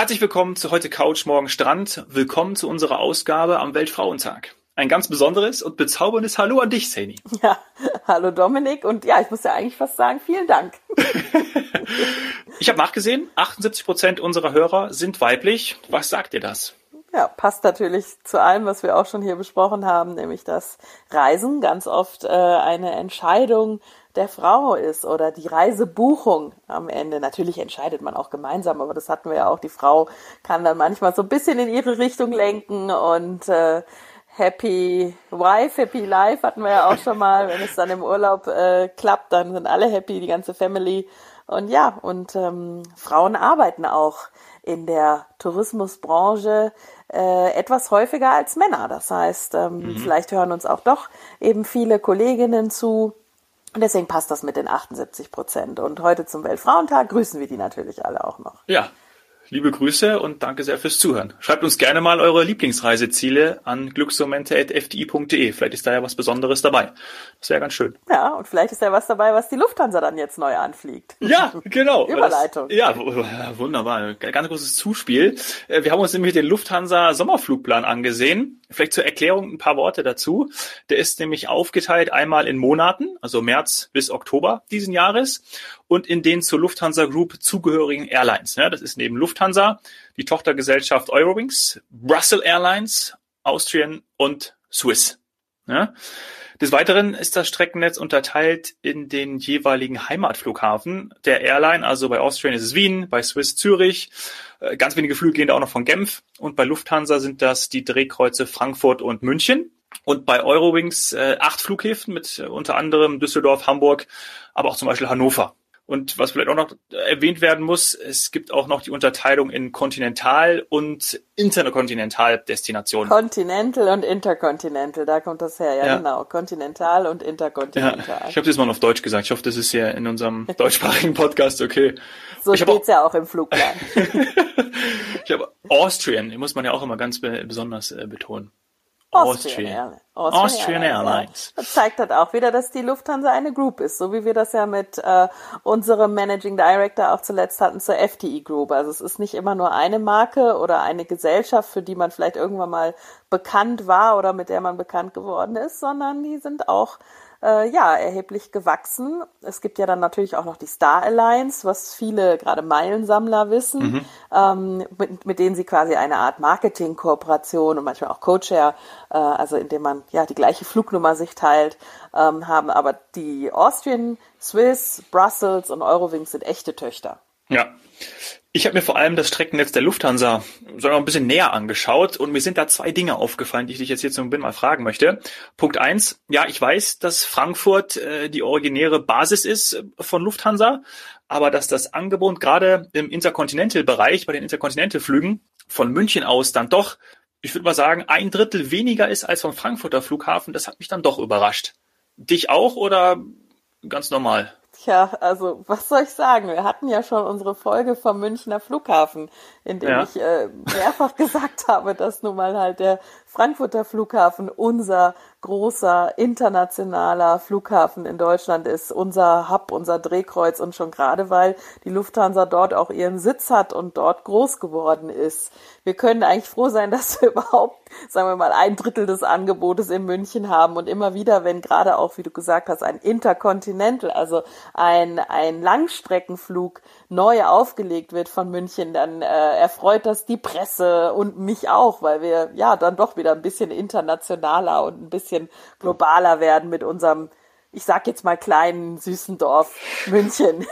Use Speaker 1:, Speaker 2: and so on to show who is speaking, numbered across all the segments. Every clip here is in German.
Speaker 1: Herzlich willkommen zu heute Couch, morgen Strand. Willkommen zu unserer Ausgabe am Weltfrauentag. Ein ganz besonderes und bezauberndes Hallo an dich, Saini.
Speaker 2: Ja, hallo Dominik und ja, ich muss ja eigentlich fast sagen, vielen Dank.
Speaker 1: ich habe nachgesehen, 78 Prozent unserer Hörer sind weiblich. Was sagt dir das?
Speaker 2: Ja, passt natürlich zu allem, was wir auch schon hier besprochen haben, nämlich dass Reisen ganz oft äh, eine Entscheidung der Frau ist oder die Reisebuchung am Ende. Natürlich entscheidet man auch gemeinsam, aber das hatten wir ja auch. Die Frau kann dann manchmal so ein bisschen in ihre Richtung lenken und äh, Happy Wife, Happy Life hatten wir ja auch schon mal. Wenn es dann im Urlaub äh, klappt, dann sind alle happy, die ganze Family. Und ja, und ähm, Frauen arbeiten auch in der Tourismusbranche äh, etwas häufiger als Männer. Das heißt, ähm, mhm. vielleicht hören uns auch doch eben viele Kolleginnen zu, und deswegen passt das mit den 78 Prozent. Und heute zum Weltfrauentag grüßen wir die natürlich alle auch noch.
Speaker 1: Ja, liebe Grüße und danke sehr fürs Zuhören. Schreibt uns gerne mal eure Lieblingsreiseziele an glücksmomente.fdi.de. Vielleicht ist da ja was Besonderes dabei. Das wäre ganz schön.
Speaker 2: Ja, und vielleicht ist ja was dabei, was die Lufthansa dann jetzt neu anfliegt.
Speaker 1: Ja, genau.
Speaker 2: Überleitung.
Speaker 1: Das, ja, wunderbar. Ganz großes Zuspiel. Äh, wir haben uns nämlich den Lufthansa Sommerflugplan angesehen. Vielleicht zur Erklärung ein paar Worte dazu. Der ist nämlich aufgeteilt einmal in Monaten, also März bis Oktober diesen Jahres und in den zur Lufthansa Group zugehörigen Airlines. Ja, das ist neben Lufthansa die Tochtergesellschaft Eurowings, Brussels Airlines, Austrian und Swiss. Ja. Des Weiteren ist das Streckennetz unterteilt in den jeweiligen Heimatflughafen der Airline. Also bei Austrian ist es Wien, bei Swiss Zürich. Äh, ganz wenige Flüge gehen da auch noch von Genf. Und bei Lufthansa sind das die Drehkreuze Frankfurt und München. Und bei Eurowings äh, acht Flughäfen mit äh, unter anderem Düsseldorf, Hamburg, aber auch zum Beispiel Hannover. Und was vielleicht auch noch erwähnt werden muss, es gibt auch noch die Unterteilung in Kontinental- und Interkontinental-Destinationen.
Speaker 2: Continental und Intercontinental, da kommt das her, ja, ja. genau. Kontinental und Interkontinental.
Speaker 1: Ja, ich habe das mal auf Deutsch gesagt. Ich hoffe, das ist ja in unserem deutschsprachigen Podcast okay.
Speaker 2: So ich steht's auch, ja auch im Flugplan.
Speaker 1: ich habe Austrian, muss man ja auch immer ganz besonders äh, betonen.
Speaker 2: Austrian, Airlines. Austrian, Austrian Airlines. Das zeigt halt auch wieder, dass die Lufthansa eine Group ist, so wie wir das ja mit äh, unserem Managing Director auch zuletzt hatten zur FTE Group. Also es ist nicht immer nur eine Marke oder eine Gesellschaft, für die man vielleicht irgendwann mal bekannt war oder mit der man bekannt geworden ist, sondern die sind auch äh, ja erheblich gewachsen. Es gibt ja dann natürlich auch noch die Star Alliance, was viele gerade Meilensammler wissen, mhm. ähm, mit, mit denen sie quasi eine Art Marketing-Kooperation und manchmal auch Co-Share, äh, also indem man ja die gleiche Flugnummer sich teilt, ähm, haben. Aber die Austrian, Swiss, Brussels und Eurowings sind echte Töchter.
Speaker 1: Ja. Ich habe mir vor allem das Streckennetz der Lufthansa so ein bisschen näher angeschaut und mir sind da zwei Dinge aufgefallen, die ich dich jetzt hier zum Beginn mal fragen möchte. Punkt eins, ja, ich weiß, dass Frankfurt äh, die originäre Basis ist äh, von Lufthansa, aber dass das Angebot gerade im Intercontinental-Bereich, bei den Intercontinental-Flügen von München aus dann doch, ich würde mal sagen, ein Drittel weniger ist als vom Frankfurter Flughafen, das hat mich dann doch überrascht. Dich auch oder ganz normal?
Speaker 2: Tja, also was soll ich sagen? Wir hatten ja schon unsere Folge vom Münchner Flughafen, in dem ja. ich äh, mehrfach gesagt habe, dass nun mal halt der Frankfurter Flughafen unser großer internationaler Flughafen in Deutschland ist, unser Hub, unser Drehkreuz und schon gerade weil die Lufthansa dort auch ihren Sitz hat und dort groß geworden ist. Wir können eigentlich froh sein, dass wir überhaupt, sagen wir mal, ein Drittel des Angebotes in München haben und immer wieder, wenn gerade auch, wie du gesagt hast, ein Intercontinental, also ein, ein Langstreckenflug neu aufgelegt wird von München, dann äh, erfreut das die Presse und mich auch, weil wir ja dann doch wieder ein bisschen internationaler und ein bisschen globaler werden mit unserem ich sag jetzt mal kleinen süßen Dorf München.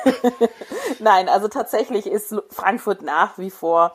Speaker 2: Nein, also tatsächlich ist Frankfurt nach wie vor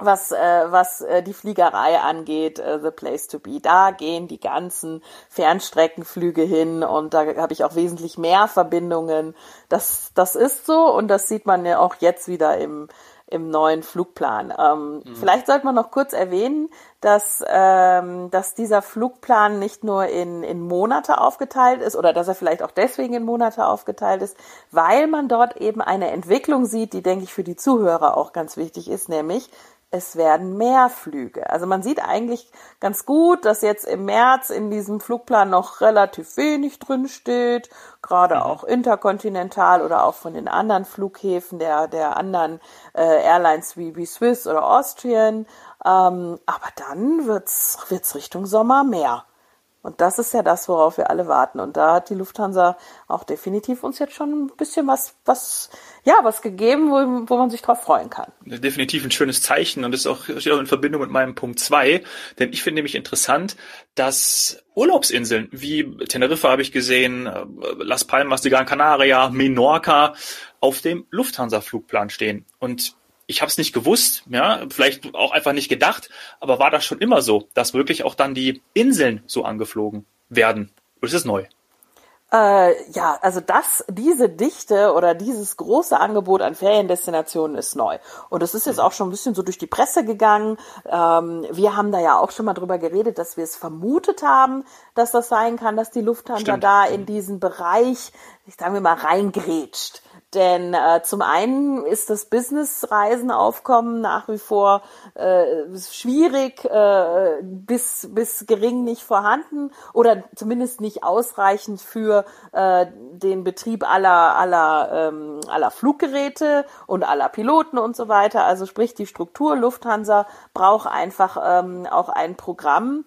Speaker 2: was äh, was äh, die Fliegerei angeht, äh, the place to be. Da gehen die ganzen Fernstreckenflüge hin und da habe ich auch wesentlich mehr Verbindungen. Das das ist so und das sieht man ja auch jetzt wieder im im neuen Flugplan. Ähm, mhm. Vielleicht sollte man noch kurz erwähnen, dass, ähm, dass dieser Flugplan nicht nur in, in Monate aufgeteilt ist oder dass er vielleicht auch deswegen in Monate aufgeteilt ist, weil man dort eben eine Entwicklung sieht, die, denke ich, für die Zuhörer auch ganz wichtig ist, nämlich es werden mehr Flüge. Also man sieht eigentlich ganz gut, dass jetzt im März in diesem Flugplan noch relativ wenig drin steht, gerade mhm. auch interkontinental oder auch von den anderen Flughäfen der, der anderen äh, Airlines wie, wie Swiss oder Austrian. Ähm, aber dann wird's, wird's Richtung Sommer mehr. Und das ist ja das, worauf wir alle warten. Und da hat die Lufthansa auch definitiv uns jetzt schon ein bisschen was, was, ja, was gegeben, wo, wo man sich drauf freuen kann.
Speaker 1: Definitiv ein schönes Zeichen und das ist auch, steht auch in Verbindung mit meinem Punkt zwei. Denn ich finde nämlich interessant, dass Urlaubsinseln wie Teneriffa habe ich gesehen, äh, Las Palmas de Gran Canaria, Menorca auf dem Lufthansa-Flugplan stehen. Und ich habe es nicht gewusst, ja, vielleicht auch einfach nicht gedacht, aber war das schon immer so, dass wirklich auch dann die Inseln so angeflogen werden? Oder ist es neu?
Speaker 2: Äh, ja, also das, diese Dichte oder dieses große Angebot an Feriendestinationen ist neu. Und es ist jetzt auch schon ein bisschen so durch die Presse gegangen. Ähm, wir haben da ja auch schon mal drüber geredet, dass wir es vermutet haben, dass das sein kann, dass die Lufthansa Stimmt. da in diesen Bereich, ich sage mal, reingrätscht. Denn äh, zum einen ist das Businessreisenaufkommen nach wie vor äh, schwierig äh, bis, bis gering nicht vorhanden oder zumindest nicht ausreichend für äh, den Betrieb aller, aller, ähm, aller Fluggeräte und aller Piloten und so weiter. Also sprich, die Struktur Lufthansa braucht einfach ähm, auch ein Programm,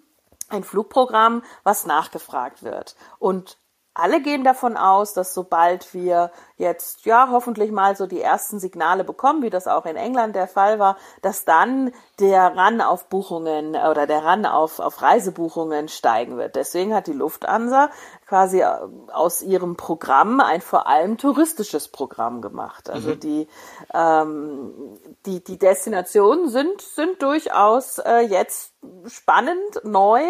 Speaker 2: ein Flugprogramm, was nachgefragt wird. Und alle gehen davon aus, dass sobald wir jetzt ja hoffentlich mal so die ersten Signale bekommen, wie das auch in England der Fall war, dass dann der Run auf Buchungen oder der Run auf, auf Reisebuchungen steigen wird. Deswegen hat die Lufthansa quasi äh, aus ihrem Programm ein vor allem touristisches Programm gemacht. Also mhm. die, ähm, die, die Destinationen sind, sind durchaus äh, jetzt spannend, neu,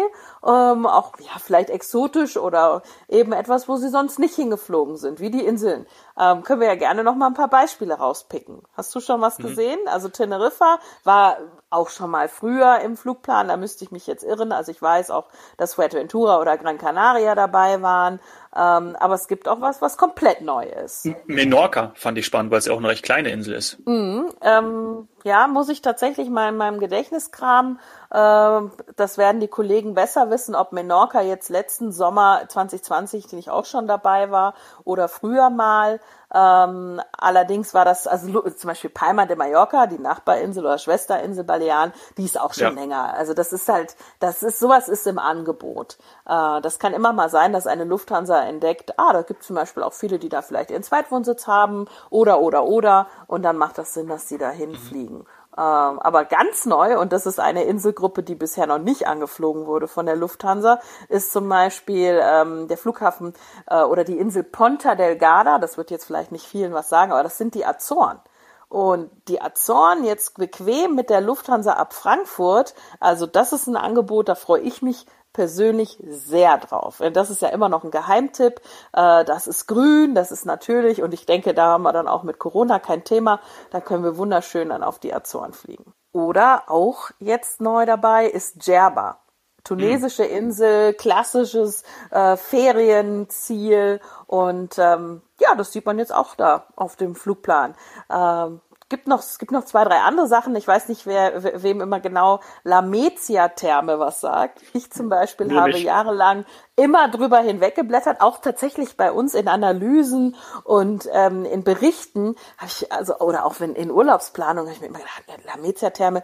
Speaker 2: ähm, auch ja, vielleicht exotisch oder eben etwas, wo sie sonst nicht hingeflogen sind, wie die Inseln. Ähm, können wir ja gerne noch mal ein paar Beispiele rauspicken. Hast du schon was mhm. gesehen? Also Teneriffa war auch schon mal früher im Flugplan, da müsste ich mich jetzt irren. Also ich weiß auch, dass Fuerteventura oder Gran Canaria dabei waren. Ähm, aber es gibt auch was, was komplett neu ist.
Speaker 1: Menorca fand ich spannend, weil es ja auch eine recht kleine Insel ist.
Speaker 2: Mhm, ähm, ja, muss ich tatsächlich mal in meinem Gedächtnis kramen. Ähm, das werden die Kollegen besser wissen, ob Menorca jetzt letzten Sommer 2020, den ich auch schon dabei war, oder früher mal. Ähm, allerdings war das, also zum Beispiel Palma de Mallorca, die Nachbarinsel oder Schwesterinsel Balearen, die ist auch schon ja. länger. Also das ist halt, das ist, sowas ist im Angebot. Äh, das kann immer mal sein, dass eine Lufthansa entdeckt, ah, da gibt es zum Beispiel auch viele, die da vielleicht ihren Zweitwohnsitz haben oder, oder, oder. Und dann macht das Sinn, dass sie da hinfliegen. Mhm. Ähm, aber ganz neu, und das ist eine Inselgruppe, die bisher noch nicht angeflogen wurde von der Lufthansa, ist zum Beispiel ähm, der Flughafen äh, oder die Insel Ponta Delgada. Das wird jetzt vielleicht nicht vielen was sagen, aber das sind die Azoren. Und die Azoren jetzt bequem mit der Lufthansa ab Frankfurt, also das ist ein Angebot, da freue ich mich persönlich sehr drauf. Das ist ja immer noch ein Geheimtipp. Äh, das ist grün, das ist natürlich und ich denke, da haben wir dann auch mit Corona kein Thema. Da können wir wunderschön dann auf die Azoren fliegen. Oder auch jetzt neu dabei ist Djerba. Tunesische Insel, klassisches äh, Ferienziel und ähm, ja, das sieht man jetzt auch da auf dem Flugplan. Ähm, gibt noch, es gibt noch zwei, drei andere Sachen. Ich weiß nicht, wer, wem immer genau Lamezia-Therme was sagt. Ich zum Beispiel nee, habe nicht. jahrelang immer drüber hinweggeblättert, auch tatsächlich bei uns in Analysen und ähm, in Berichten habe ich also oder auch wenn in Urlaubsplanung habe ich mir immer gedacht, Lamezia-Therme,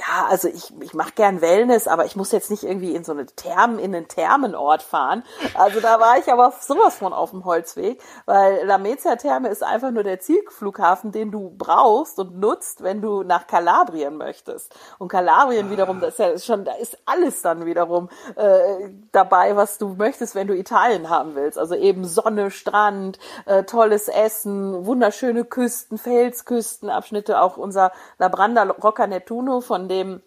Speaker 2: ja, also ich, ich mache gern Wellness, aber ich muss jetzt nicht irgendwie in so eine Thermen, in einen Thermenort fahren. Also da war ich aber sowas von auf dem Holzweg, weil Lamezia Therme ist einfach nur der Zielflughafen, den du brauchst und nutzt, wenn du nach Kalabrien möchtest. Und Kalabrien ah. wiederum, das ist ja schon, da ist alles dann wiederum äh, dabei, was du möchtest, wenn du Italien haben willst. Also eben Sonne, Strand, äh, tolles Essen, wunderschöne Küsten, Felsküstenabschnitte, auch unser Labranda Rocca Nettuno von dem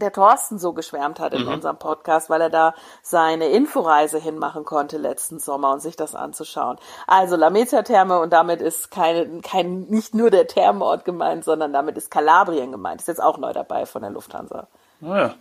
Speaker 2: der Thorsten so geschwärmt hat in mhm. unserem Podcast, weil er da seine Inforeise hinmachen konnte letzten Sommer und sich das anzuschauen. Also Lamezia Therme und damit ist kein, kein, nicht nur der Thermenort gemeint, sondern damit ist Kalabrien gemeint. Ist jetzt auch neu dabei von der Lufthansa.
Speaker 1: Naja,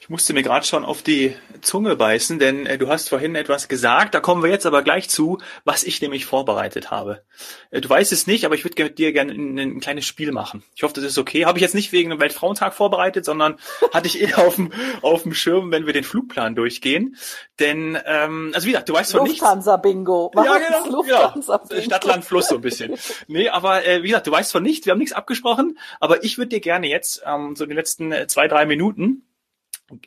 Speaker 1: ich musste mir gerade schon auf die Zunge beißen, denn äh, du hast vorhin etwas gesagt, da kommen wir jetzt aber gleich zu, was ich nämlich vorbereitet habe. Äh, du weißt es nicht, aber ich würde mit dir gerne ein, ein, kleines Spiel machen. Ich hoffe, das ist okay. Habe ich jetzt nicht wegen dem Weltfrauentag vorbereitet, sondern hatte ich eher auf dem, auf dem Schirm, wenn wir den Flugplan durchgehen. Denn, ähm, also wie gesagt, du weißt von nichts.
Speaker 2: Lufthansa-Bingo.
Speaker 1: Ja, genau, Lufthansa-Bingo. Stadt, Land, Fluss so ein bisschen. nee, aber äh, wie gesagt, du weißt von nichts, wir haben nichts abgesprochen, aber ich würde dir gerne jetzt ähm, so in den letzten äh, zwei, drei Minuten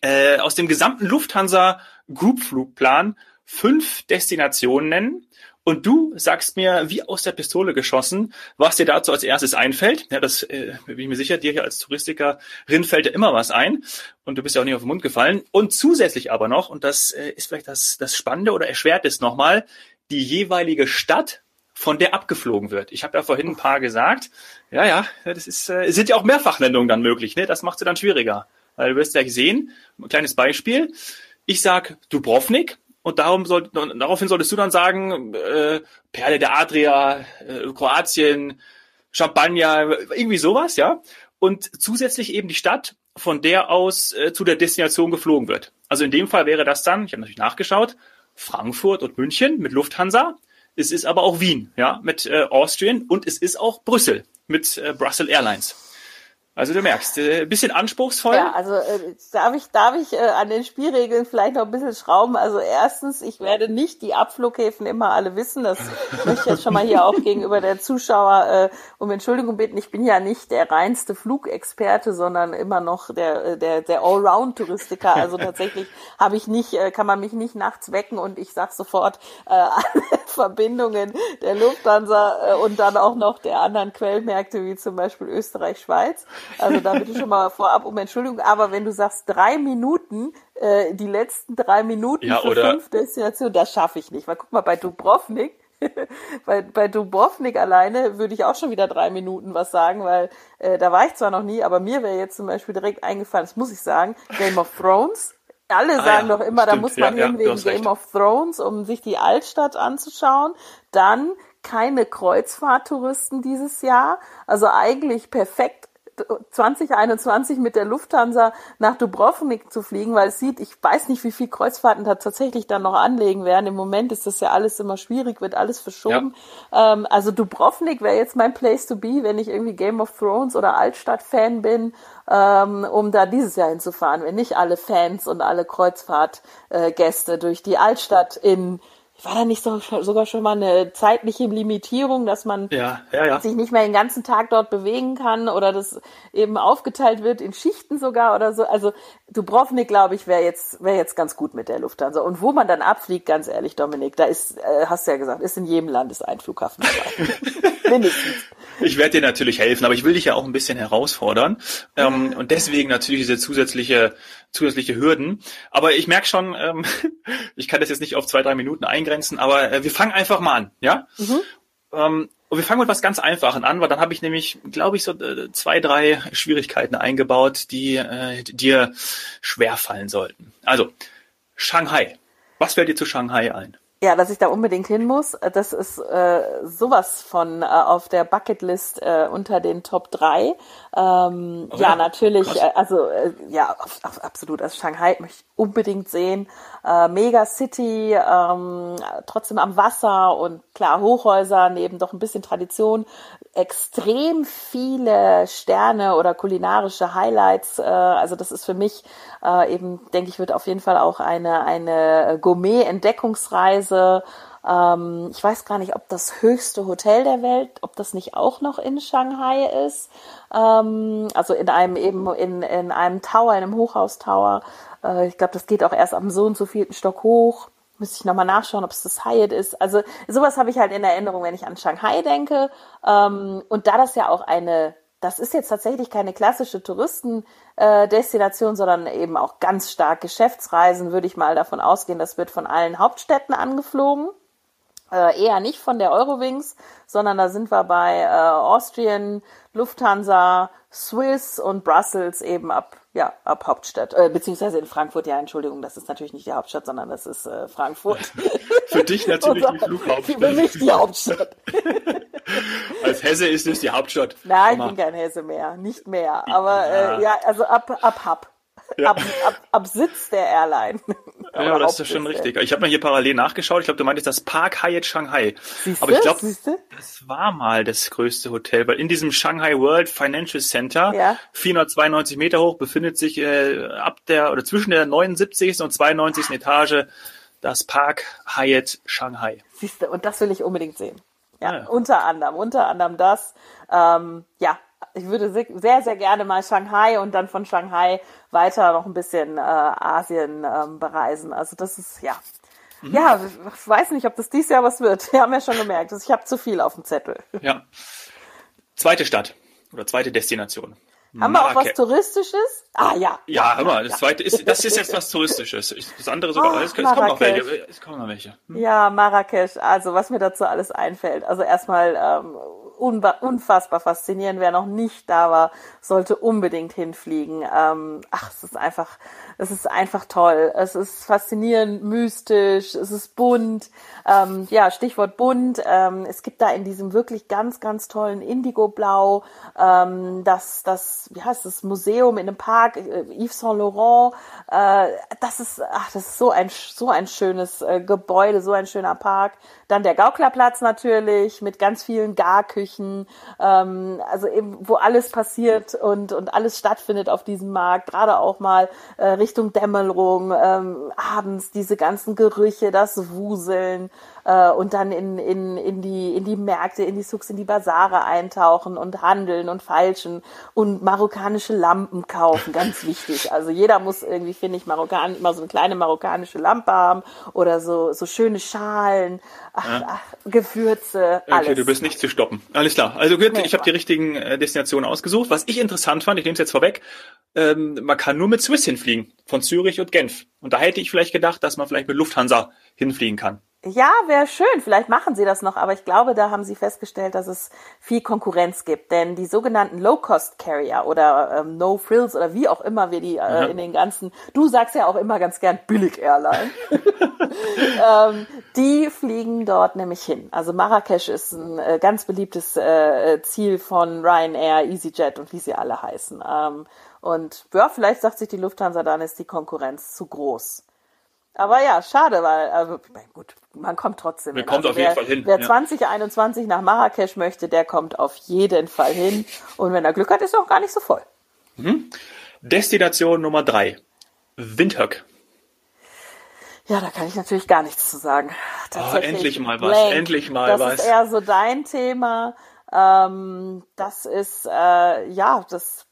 Speaker 1: äh, aus dem gesamten Lufthansa Group Flugplan fünf Destinationen nennen und du sagst mir, wie aus der Pistole geschossen, was dir dazu als erstes einfällt. Ja, das äh, bin ich mir sicher, dir hier als Touristikerin fällt ja immer was ein und du bist ja auch nicht auf den Mund gefallen. Und zusätzlich aber noch, und das äh, ist vielleicht das, das Spannende oder erschwert es nochmal, die jeweilige Stadt, von der abgeflogen wird. Ich habe ja vorhin ein paar gesagt. Ja, ja, das ist, äh, sind ja auch Mehrfachnennungen dann möglich. Ne? Das macht sie dann schwieriger. Weil du wirst gleich sehen, ein kleines Beispiel. Ich sag Dubrovnik und darum soll, daraufhin solltest du dann sagen, äh, Perle der Adria, äh, Kroatien, Champagner, irgendwie sowas, ja. Und zusätzlich eben die Stadt, von der aus äh, zu der Destination geflogen wird. Also in dem Fall wäre das dann, ich habe natürlich nachgeschaut, Frankfurt und München mit Lufthansa. Es ist aber auch Wien, ja, mit äh, Austrian und es ist auch Brüssel mit äh, Brussels Airlines. Also du merkst, äh, bisschen anspruchsvoll.
Speaker 2: Ja, also äh, darf ich, darf ich äh, an den Spielregeln vielleicht noch ein bisschen schrauben. Also erstens, ich werde nicht die Abflughäfen immer alle wissen. Das möchte ich jetzt schon mal hier auch gegenüber der Zuschauer äh, um Entschuldigung bitten. Ich bin ja nicht der reinste Flugexperte, sondern immer noch der, äh, der, der Allround-Touristiker. Also tatsächlich habe ich nicht, äh, kann man mich nicht nachts wecken und ich sag sofort äh, alle Verbindungen der Lufthansa äh, und dann auch noch der anderen Quellmärkte wie zum Beispiel Österreich, Schweiz. Also da bitte schon mal vorab um Entschuldigung. Aber wenn du sagst drei Minuten, äh, die letzten drei Minuten
Speaker 1: ja,
Speaker 2: für fünf Destinationen, das schaffe ich nicht. Weil guck mal, bei Dubrovnik, bei, bei Dubrovnik alleine würde ich auch schon wieder drei Minuten was sagen, weil äh, da war ich zwar noch nie, aber mir wäre jetzt zum Beispiel direkt eingefallen, das muss ich sagen, Game of Thrones. Alle ah, sagen ja, doch immer, stimmt, da muss man ja, hin wegen Game recht. of Thrones, um sich die Altstadt anzuschauen. Dann keine Kreuzfahrttouristen dieses Jahr. Also eigentlich perfekt 2021 mit der Lufthansa nach Dubrovnik zu fliegen, weil es sieht, ich weiß nicht, wie viel Kreuzfahrten da tatsächlich dann noch anlegen werden. Im Moment ist das ja alles immer schwierig, wird alles verschoben. Ja. Ähm, also Dubrovnik wäre jetzt mein Place to be, wenn ich irgendwie Game of Thrones oder Altstadt-Fan bin, ähm, um da dieses Jahr hinzufahren, wenn nicht alle Fans und alle Kreuzfahrtgäste äh, durch die Altstadt in war da nicht so, sogar schon mal eine zeitliche Limitierung, dass man
Speaker 1: ja, ja, ja.
Speaker 2: sich nicht mehr den ganzen Tag dort bewegen kann oder das eben aufgeteilt wird in Schichten sogar oder so. Also Dubrovnik, glaube ich, wäre jetzt wäre jetzt ganz gut mit der Lufthansa. Und wo man dann abfliegt, ganz ehrlich, Dominik, da ist, äh, hast du ja gesagt, ist in jedem Land ist ein Flughafen dabei.
Speaker 1: Mindestens. Ich werde dir natürlich helfen, aber ich will dich ja auch ein bisschen herausfordern. Ähm, und deswegen natürlich diese zusätzliche zusätzliche Hürden. Aber ich merke schon, ähm, ich kann das jetzt nicht auf zwei, drei Minuten eingrenzen, aber äh, wir fangen einfach mal an, ja? Mhm. Ähm, und wir fangen mit was ganz Einfachen an, weil dann habe ich nämlich, glaube ich, so äh, zwei, drei Schwierigkeiten eingebaut, die äh, dir schwer fallen sollten. Also, Shanghai. Was fällt dir zu Shanghai ein?
Speaker 2: Ja, dass ich da unbedingt hin muss. Das ist äh, sowas von äh, auf der Bucketlist äh, unter den Top 3. Ähm, oh, ja, ja, natürlich, äh, also äh, ja, auf, auf, absolut. Also Shanghai möchte ich unbedingt sehen. Äh, Mega City, ähm, trotzdem am Wasser und klar Hochhäuser, neben doch ein bisschen Tradition. Extrem viele Sterne oder kulinarische Highlights. Äh, also das ist für mich äh, eben, denke ich, wird auf jeden Fall auch eine, eine Gourmet-Entdeckungsreise. Ähm, ich weiß gar nicht, ob das höchste Hotel der Welt, ob das nicht auch noch in Shanghai ist. Ähm, also in einem eben in, in einem Tower, in einem Hochhaustower. Äh, ich glaube, das geht auch erst am so und so vierten Stock hoch. Müsste ich nochmal nachschauen, ob es das Hyatt ist. Also sowas habe ich halt in Erinnerung, wenn ich an Shanghai denke. Ähm, und da das ja auch eine das ist jetzt tatsächlich keine klassische Touristendestination, sondern eben auch ganz stark Geschäftsreisen, würde ich mal davon ausgehen. Das wird von allen Hauptstädten angeflogen. Äh, eher nicht von der Eurowings, sondern da sind wir bei äh, Austrian, Lufthansa, Swiss und Brussels eben ab ja, ab Hauptstadt, äh, beziehungsweise in Frankfurt, ja, Entschuldigung, das ist natürlich nicht die Hauptstadt, sondern das ist äh, Frankfurt.
Speaker 1: Für dich natürlich die Flughauptstadt.
Speaker 2: Für mich die Hauptstadt.
Speaker 1: Als Hesse ist es die Hauptstadt.
Speaker 2: Nein, ich bin kein Hesse mehr, nicht mehr. Aber äh, ja, also ab, ab Hub. Ja. ab, ab, ab Sitz der Airline.
Speaker 1: ja, das ist schon richtig. Ich habe mal hier parallel nachgeschaut. Ich glaube, du meintest das Park Hyatt Shanghai.
Speaker 2: Siehste?
Speaker 1: Aber ich glaube, das war mal das größte Hotel, weil in diesem Shanghai World Financial Center, ja. 492 Meter hoch, befindet sich äh, ab der oder zwischen der 79. und 92. Etage das Park Hyatt Shanghai.
Speaker 2: Siehste, und das will ich unbedingt sehen. Ja, ah, ja. unter anderem, unter anderem das. Ähm, ja, ich würde sehr, sehr gerne mal Shanghai und dann von Shanghai weiter noch ein bisschen äh, Asien ähm, bereisen. Also das ist, ja. Mhm. Ja, ich weiß nicht, ob das dieses Jahr was wird. Wir haben ja schon gemerkt, ich habe zu viel auf dem Zettel.
Speaker 1: Ja. Zweite Stadt oder zweite Destination.
Speaker 2: Haben wir auch was Touristisches? Ah ja.
Speaker 1: Ja, hör mal, das zweite ist, das ist jetzt was Touristisches. Das andere sogar, oh, es, kommen noch welche. Es kommen noch welche.
Speaker 2: Hm? Ja, Marrakesch, also was mir dazu alles einfällt. Also erstmal ähm, unfassbar faszinierend. Wer noch nicht da war, sollte unbedingt hinfliegen. Ähm, ach, es ist einfach, es ist einfach toll. Es ist faszinierend, mystisch, es ist bunt. Ähm, ja, Stichwort bunt. Ähm, es gibt da in diesem wirklich ganz, ganz tollen Indigo-Blau ähm, das, das, wie heißt das, Museum in einem Park, äh, Yves Saint Laurent. Äh, das ist, ach, das ist so ein, so ein schönes äh, Gebäude, so ein schöner Park. Dann der Gauklerplatz natürlich mit ganz vielen Garküchen, ähm, also eben, wo alles passiert und, und alles stattfindet auf diesem Markt, gerade auch mal äh, Richtung Dämmerung, ähm, abends diese ganzen Gerüche, das Wuseln äh, und dann in, in, in, die, in die Märkte, in die Souks, in die Basare eintauchen und handeln und falschen und marokkanische Lampen kaufen, ganz wichtig. Also jeder muss irgendwie, finde ich, Marokkan, immer so eine kleine marokkanische Lampe haben oder so, so schöne Schalen, ach, ja. ach, Gewürze, alles. Okay,
Speaker 1: du bist nicht zu stoppen. Alles klar. Also gut, ich habe die richtigen äh, Destinationen ausgesucht. Was ich interessant fand, ich nehme es jetzt vorweg, ähm, man kann nur mit Swiss hinfliegen, von Zürich und Genf. Und da hätte ich vielleicht gedacht, dass man vielleicht mit Lufthansa hinfliegen kann.
Speaker 2: Ja, wäre schön. Vielleicht machen sie das noch, aber ich glaube, da haben sie festgestellt, dass es viel Konkurrenz gibt. Denn die sogenannten Low-Cost-Carrier oder ähm, No-Frills oder wie auch immer wir die äh, in den ganzen, du sagst ja auch immer ganz gern Billig-Airline, ähm, die fliegen dort nämlich hin. Also Marrakesch ist ein äh, ganz beliebtes äh, Ziel von Ryanair, EasyJet und wie sie alle heißen. Ähm, und ja, vielleicht sagt sich die Lufthansa, dann ist die Konkurrenz zu groß. Aber ja, schade, weil, also, gut, man kommt trotzdem
Speaker 1: Man hin. kommt also auf wer, jeden Fall hin.
Speaker 2: Wer ja. 2021 nach Marrakesch möchte, der kommt auf jeden Fall hin. Und wenn er Glück hat, ist er auch gar nicht so voll.
Speaker 1: Mhm. Destination Nummer drei. Windhoek.
Speaker 2: Ja, da kann ich natürlich gar nichts zu sagen.
Speaker 1: Oh, endlich mal was, blank. endlich mal
Speaker 2: das
Speaker 1: was.
Speaker 2: Das ist eher so dein Thema. Ähm, das ist, äh, ja, das,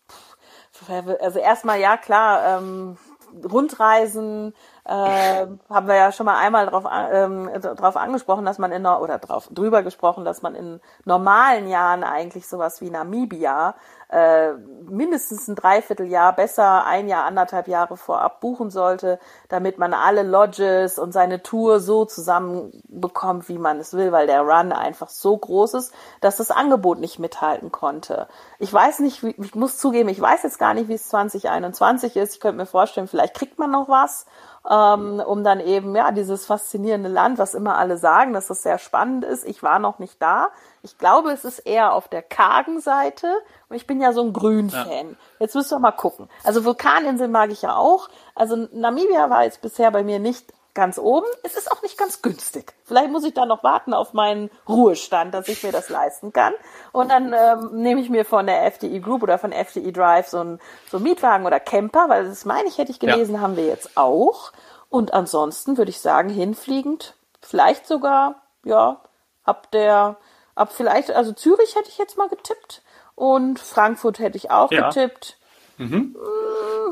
Speaker 2: also erstmal, ja, klar, ähm, Rundreisen, äh, haben wir ja schon mal einmal drauf, ähm, drauf angesprochen, dass man in oder drauf drüber gesprochen, dass man in normalen Jahren eigentlich sowas wie Namibia äh, mindestens ein Dreivierteljahr, besser ein Jahr, anderthalb Jahre vorab buchen sollte, damit man alle Lodges und seine Tour so zusammenbekommt, wie man es will, weil der Run einfach so groß ist, dass das Angebot nicht mithalten konnte. Ich weiß nicht, ich muss zugeben, ich weiß jetzt gar nicht, wie es 2021 ist. Ich könnte mir vorstellen, vielleicht kriegt man noch was ähm, um dann eben, ja, dieses faszinierende Land, was immer alle sagen, dass das sehr spannend ist. Ich war noch nicht da. Ich glaube, es ist eher auf der kargen Seite. Und ich bin ja so ein Grün-Fan. Ja. Jetzt müssen wir mal gucken. Also Vulkaninseln mag ich ja auch. Also Namibia war jetzt bisher bei mir nicht ganz oben. Es ist auch nicht ganz günstig. Vielleicht muss ich da noch warten auf meinen Ruhestand, dass ich mir das leisten kann. Und dann ähm, nehme ich mir von der FDI Group oder von FDI Drive so einen so Mietwagen oder Camper, weil das meine ich, hätte ich gelesen, ja. haben wir jetzt auch. Und ansonsten würde ich sagen, hinfliegend, vielleicht sogar, ja, ab der, ab vielleicht, also Zürich hätte ich jetzt mal getippt und Frankfurt hätte ich auch ja. getippt. Mhm.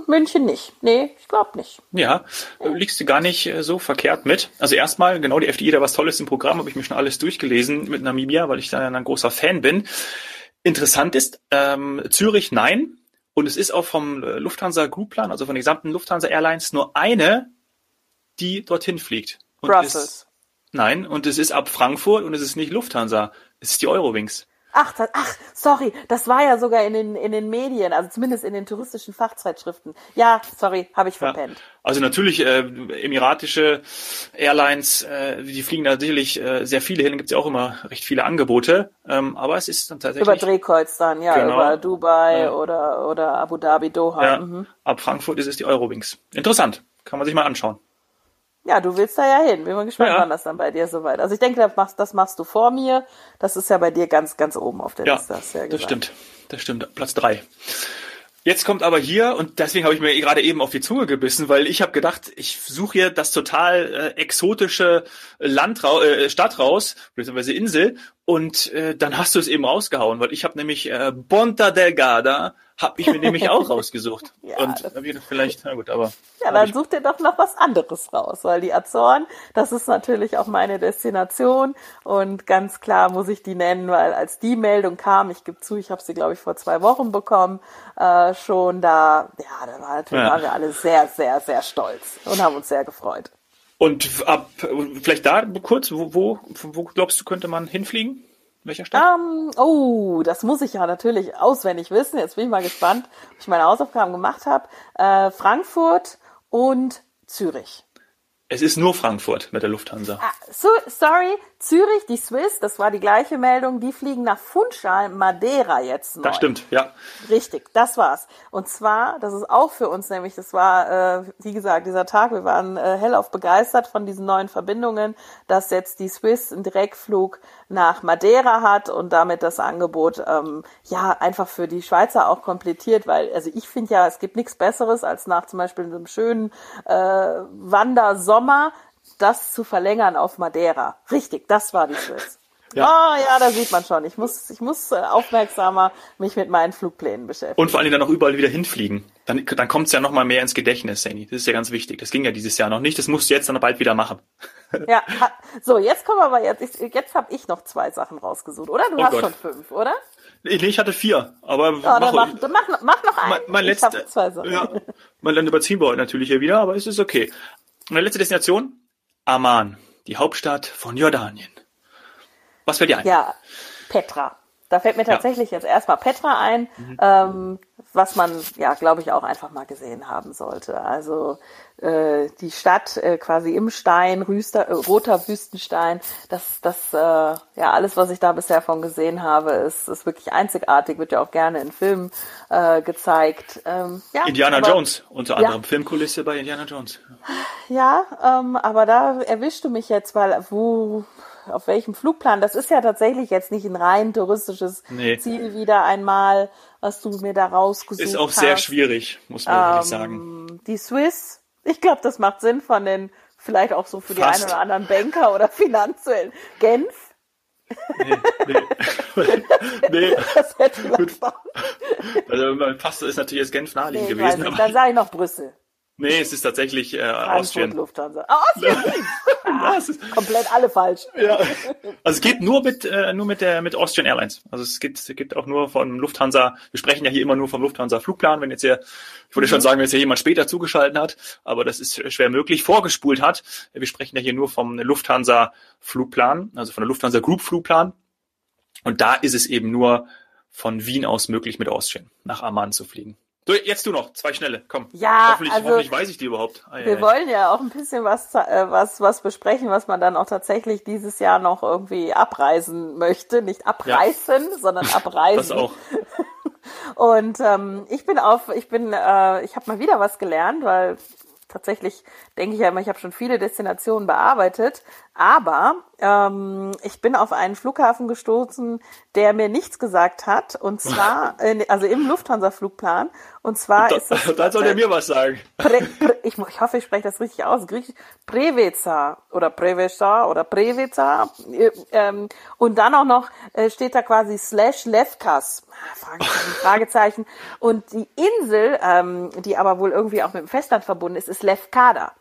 Speaker 2: München nicht. Nee, ich glaube nicht.
Speaker 1: Ja, liegst du gar nicht äh, so verkehrt mit. Also erstmal, genau, die FDI, da was Tolles im Programm, habe ich mir schon alles durchgelesen mit Namibia, weil ich da ein großer Fan bin. Interessant ist, ähm, Zürich nein. Und es ist auch vom äh, Lufthansa Group Plan, also von den gesamten Lufthansa Airlines, nur eine, die dorthin fliegt. Und
Speaker 2: Brussels.
Speaker 1: Ist, nein, und es ist ab Frankfurt und es ist nicht Lufthansa. Es ist die Eurowings.
Speaker 2: Ach, das, ach, sorry, das war ja sogar in den, in den Medien, also zumindest in den touristischen Fachzeitschriften. Ja, sorry, habe ich verpennt. Ja.
Speaker 1: Also natürlich äh, emiratische Airlines, äh, die fliegen da sicherlich äh, sehr viele hin, gibt es ja auch immer recht viele Angebote, ähm, aber es ist dann tatsächlich...
Speaker 2: Über Drehkreuz dann, ja, genau. über Dubai ja. oder, oder Abu Dhabi, Doha.
Speaker 1: Ja. Mhm. Ab Frankfurt ist es die Eurowings. Interessant, kann man sich mal anschauen.
Speaker 2: Ja, du willst da ja hin. Bin mal gespannt, ja. wann das dann bei dir soweit. Also ich denke, das machst, das machst du vor mir. Das ist ja bei dir ganz, ganz oben auf der
Speaker 1: ja,
Speaker 2: Liste.
Speaker 1: Ja das stimmt. Das stimmt. Platz drei. Jetzt kommt aber hier, und deswegen habe ich mir gerade eben auf die Zunge gebissen, weil ich habe gedacht, ich suche hier das total äh, exotische Land, äh, Stadt raus, beziehungsweise Insel, und äh, dann hast du es eben rausgehauen, weil ich habe nämlich äh, Ponta Delgada habe ich mir nämlich auch rausgesucht. ja, und vielleicht, na gut, aber.
Speaker 2: Ja, dann such dir doch noch was anderes raus, weil die Azoren, das ist natürlich auch meine Destination und ganz klar muss ich die nennen, weil als die Meldung kam, ich gebe zu, ich habe sie glaube ich vor zwei Wochen bekommen, äh, schon da, ja, da war natürlich, ja. waren wir alle sehr, sehr, sehr stolz und haben uns sehr gefreut.
Speaker 1: Und ab, vielleicht da kurz, wo, wo, wo glaubst du, könnte man hinfliegen? Welcher Stadt?
Speaker 2: Um, oh, das muss ich ja natürlich auswendig wissen. Jetzt bin ich mal gespannt, ob ich meine Hausaufgaben gemacht habe. Äh, Frankfurt und Zürich.
Speaker 1: Es ist nur Frankfurt mit der Lufthansa.
Speaker 2: Ah, so, sorry, Zürich, die Swiss, das war die gleiche Meldung, die fliegen nach Funchal, Madeira jetzt neu.
Speaker 1: Das stimmt, ja.
Speaker 2: Richtig, das war's. Und zwar, das ist auch für uns nämlich, das war, äh, wie gesagt, dieser Tag, wir waren äh, hellauf begeistert von diesen neuen Verbindungen, dass jetzt die Swiss einen Direktflug nach Madeira hat und damit das Angebot ähm, ja einfach für die Schweizer auch komplettiert, weil also ich finde ja, es gibt nichts Besseres als nach zum Beispiel einem schönen äh, Wandersommer das zu verlängern auf Madeira. Richtig, das war die Swiss. Ja. Oh ja, da sieht man schon. Ich muss, ich muss äh, aufmerksamer mich mit meinen Flugplänen beschäftigen.
Speaker 1: Und vor allem dann auch überall wieder hinfliegen. Dann, dann kommt es ja noch mal mehr ins Gedächtnis, Sandy. Das ist ja ganz wichtig. Das ging ja dieses Jahr noch nicht. Das musst du jetzt dann bald wieder machen.
Speaker 2: Ja, so, jetzt kommen wir aber jetzt. Jetzt habe ich noch zwei Sachen rausgesucht, oder? Du oh hast Gott. schon fünf, oder?
Speaker 1: Nee, ich hatte vier, aber
Speaker 2: oh, mach, mach, mach, mach, noch einen.
Speaker 1: Mein, mein letzter, zwei Sachen. Ja, mein, dann überziehen wir heute natürlich hier wieder, aber es ist okay. Meine letzte Destination, Amman, die Hauptstadt von Jordanien. Was fällt dir ein?
Speaker 2: Ja, Petra. Da fällt mir tatsächlich ja. jetzt erstmal Petra ein, mhm. ähm, was man ja, glaube ich, auch einfach mal gesehen haben sollte. Also äh, die Stadt äh, quasi im Stein, Rüster, äh, roter Wüstenstein, das, das, äh, ja, alles, was ich da bisher von gesehen habe, ist, ist wirklich einzigartig, wird ja auch gerne in Filmen äh, gezeigt. Ähm,
Speaker 1: ja, Indiana aber, Jones, unter anderem ja. Filmkulisse bei Indiana Jones.
Speaker 2: Ja, ähm, aber da erwischst du mich jetzt, weil wo auf welchem Flugplan? Das ist ja tatsächlich jetzt nicht ein rein touristisches nee. Ziel wieder einmal, was du mir da rausgesucht hast.
Speaker 1: Ist auch
Speaker 2: hast.
Speaker 1: sehr schwierig, muss man ähm, wirklich sagen.
Speaker 2: Die Swiss, ich glaube, das macht Sinn von den, vielleicht auch so für Fast. die einen oder anderen Banker oder finanziell. Genf? Nee, nee.
Speaker 1: nee. Das hätte vielleicht Also, fast ist natürlich jetzt Genf naheliegend nee, gewesen.
Speaker 2: Dann sage ich noch Brüssel.
Speaker 1: Nee, es ist tatsächlich äh, Austrian.
Speaker 2: Lufthansa. Ah, Austrian. ah, komplett alle falsch.
Speaker 1: Ja. Also es geht nur mit äh, nur mit der mit Austrian Airlines. Also es geht es geht auch nur von Lufthansa. Wir sprechen ja hier immer nur vom Lufthansa Flugplan, wenn jetzt hier ich würde mhm. schon sagen, wenn jetzt hier jemand später zugeschaltet hat, aber das ist schwer möglich, vorgespult hat. Wir sprechen ja hier nur vom Lufthansa Flugplan, also von der Lufthansa Group Flugplan. Und da ist es eben nur von Wien aus möglich mit Austrian nach Amman zu fliegen. Du, jetzt du noch, zwei schnelle, komm.
Speaker 2: Ja,
Speaker 1: hoffentlich,
Speaker 2: also,
Speaker 1: hoffentlich weiß ich die überhaupt.
Speaker 2: Ah, wir ja, wollen ja auch ein bisschen was, äh, was, was besprechen, was man dann auch tatsächlich dieses Jahr noch irgendwie abreisen möchte. Nicht abreißen, ja. sondern abreisen. das
Speaker 1: auch.
Speaker 2: Und ähm, ich bin auf, ich bin, äh, ich habe mal wieder was gelernt, weil tatsächlich denke ich ja immer, ich habe schon viele Destinationen bearbeitet, aber ähm, ich bin auf einen Flughafen gestoßen, der mir nichts gesagt hat, und zwar, äh, also im Lufthansa-Flugplan, und zwar
Speaker 1: da,
Speaker 2: ist es...
Speaker 1: Da soll er mir was sagen.
Speaker 2: Pre, pre, ich, ich hoffe, ich spreche das richtig aus, griechisch, Preveca oder Preveca oder Preveca, äh, ähm, und dann auch noch äh, steht da quasi slash Lefkas, Fragezeichen, Fragezeichen, und die Insel, ähm, die aber wohl irgendwie auch mit dem Festland verbunden ist, ist Lefkada.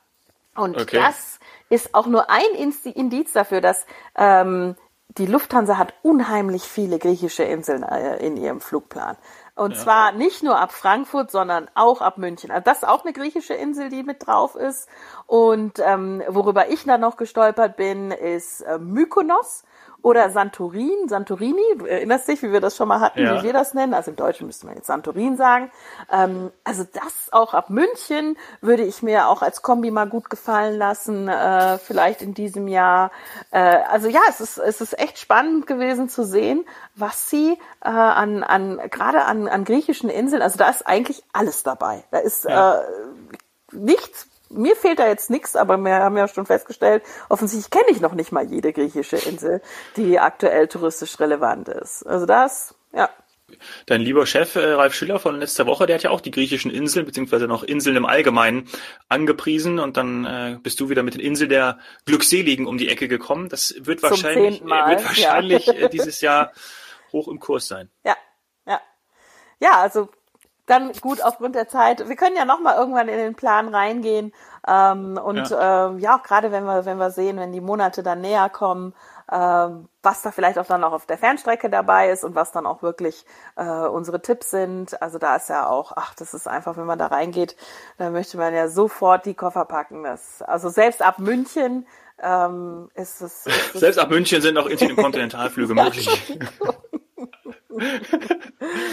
Speaker 2: Und okay. das ist auch nur ein Indiz dafür, dass ähm, die Lufthansa hat unheimlich viele griechische Inseln äh, in ihrem Flugplan. Und ja. zwar nicht nur ab Frankfurt, sondern auch ab München. Also das ist auch eine griechische Insel, die mit drauf ist. Und ähm, worüber ich dann noch gestolpert bin, ist äh, Mykonos. Oder Santorin, Santorini, du erinnerst dich, wie wir das schon mal hatten, ja. wie wir das nennen, also im Deutschen müsste man jetzt Santorin sagen. Ähm, also das auch ab München würde ich mir auch als Kombi mal gut gefallen lassen, äh, vielleicht in diesem Jahr. Äh, also ja, es ist, es ist echt spannend gewesen zu sehen, was sie äh, an, an gerade an, an griechischen Inseln, also da ist eigentlich alles dabei. Da ist ja. äh, nichts mir fehlt da jetzt nichts, aber wir haben ja schon festgestellt, offensichtlich kenne ich noch nicht mal jede griechische Insel, die aktuell touristisch relevant ist. Also das, ja.
Speaker 1: Dein lieber Chef äh, Ralf Schüller von letzter Woche, der hat ja auch die griechischen Inseln beziehungsweise noch Inseln im Allgemeinen angepriesen und dann äh, bist du wieder mit den Inseln der Glückseligen um die Ecke gekommen. Das wird Zum wahrscheinlich, äh, wird wahrscheinlich ja. Äh, dieses Jahr hoch im Kurs sein.
Speaker 2: Ja, ja. Ja, also dann gut aufgrund der Zeit. Wir können ja noch mal irgendwann in den Plan reingehen ähm, und ja. Ähm, ja auch gerade wenn wir wenn wir sehen, wenn die Monate dann näher kommen, ähm, was da vielleicht auch dann noch auf der Fernstrecke dabei ist und was dann auch wirklich äh, unsere Tipps sind. Also da ist ja auch, ach, das ist einfach, wenn man da reingeht, dann möchte man ja sofort die Koffer packen. Das, also selbst ab München ähm, ist es. Ist
Speaker 1: selbst ab München sind auch Interkontinentalflüge möglich.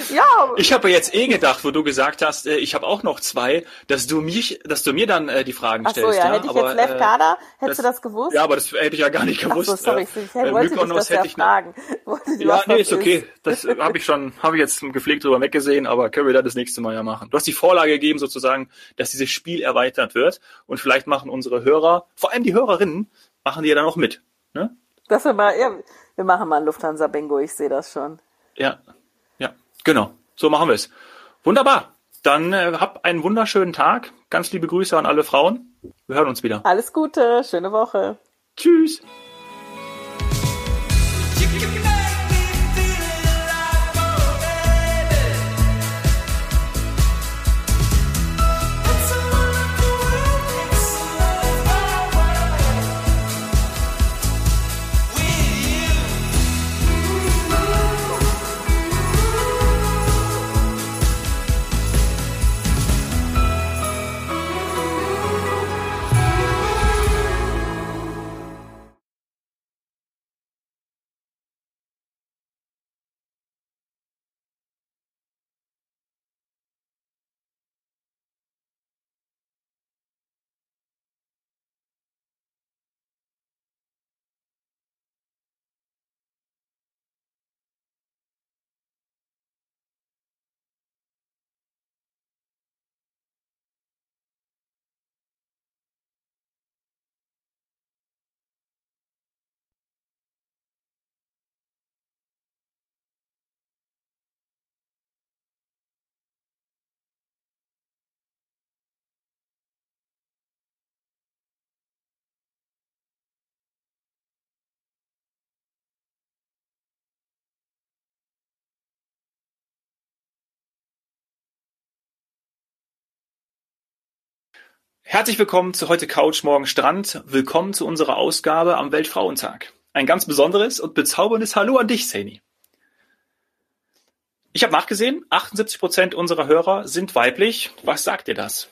Speaker 1: Ja. Ich habe jetzt eh gedacht, wo du gesagt hast, äh, ich habe auch noch zwei, dass du mich, dass du mir dann äh, die Fragen Ach so, stellst.
Speaker 2: Ja, ja. hätte ich aber, jetzt Kader, äh, hättest das, du das gewusst?
Speaker 1: Ja, aber das hätte ich ja gar nicht gewusst. Ach so, sorry, ich, ich
Speaker 2: äh, wollte dich das ja fragen.
Speaker 1: ja, nee, ist okay. Das habe ich schon, habe ich jetzt gepflegt drüber weggesehen, aber können wir da das nächste Mal ja machen. Du hast die Vorlage gegeben sozusagen, dass dieses Spiel erweitert wird und vielleicht machen unsere Hörer, vor allem die Hörerinnen, machen die ja dann auch mit. Ne?
Speaker 2: Dass wir mal, ja, wir machen mal ein Lufthansa-Bingo, ich sehe das schon.
Speaker 1: Ja, ja, genau. So machen wir es. Wunderbar. Dann äh, hab einen wunderschönen Tag. Ganz liebe Grüße an alle Frauen. Wir hören uns wieder.
Speaker 2: Alles Gute, schöne Woche.
Speaker 1: Tschüss. Herzlich willkommen zu heute Couch, morgen Strand. Willkommen zu unserer Ausgabe am Weltfrauentag. Ein ganz besonderes und bezauberndes Hallo an dich, Saini. Ich habe nachgesehen, 78 Prozent unserer Hörer sind weiblich. Was sagt dir das?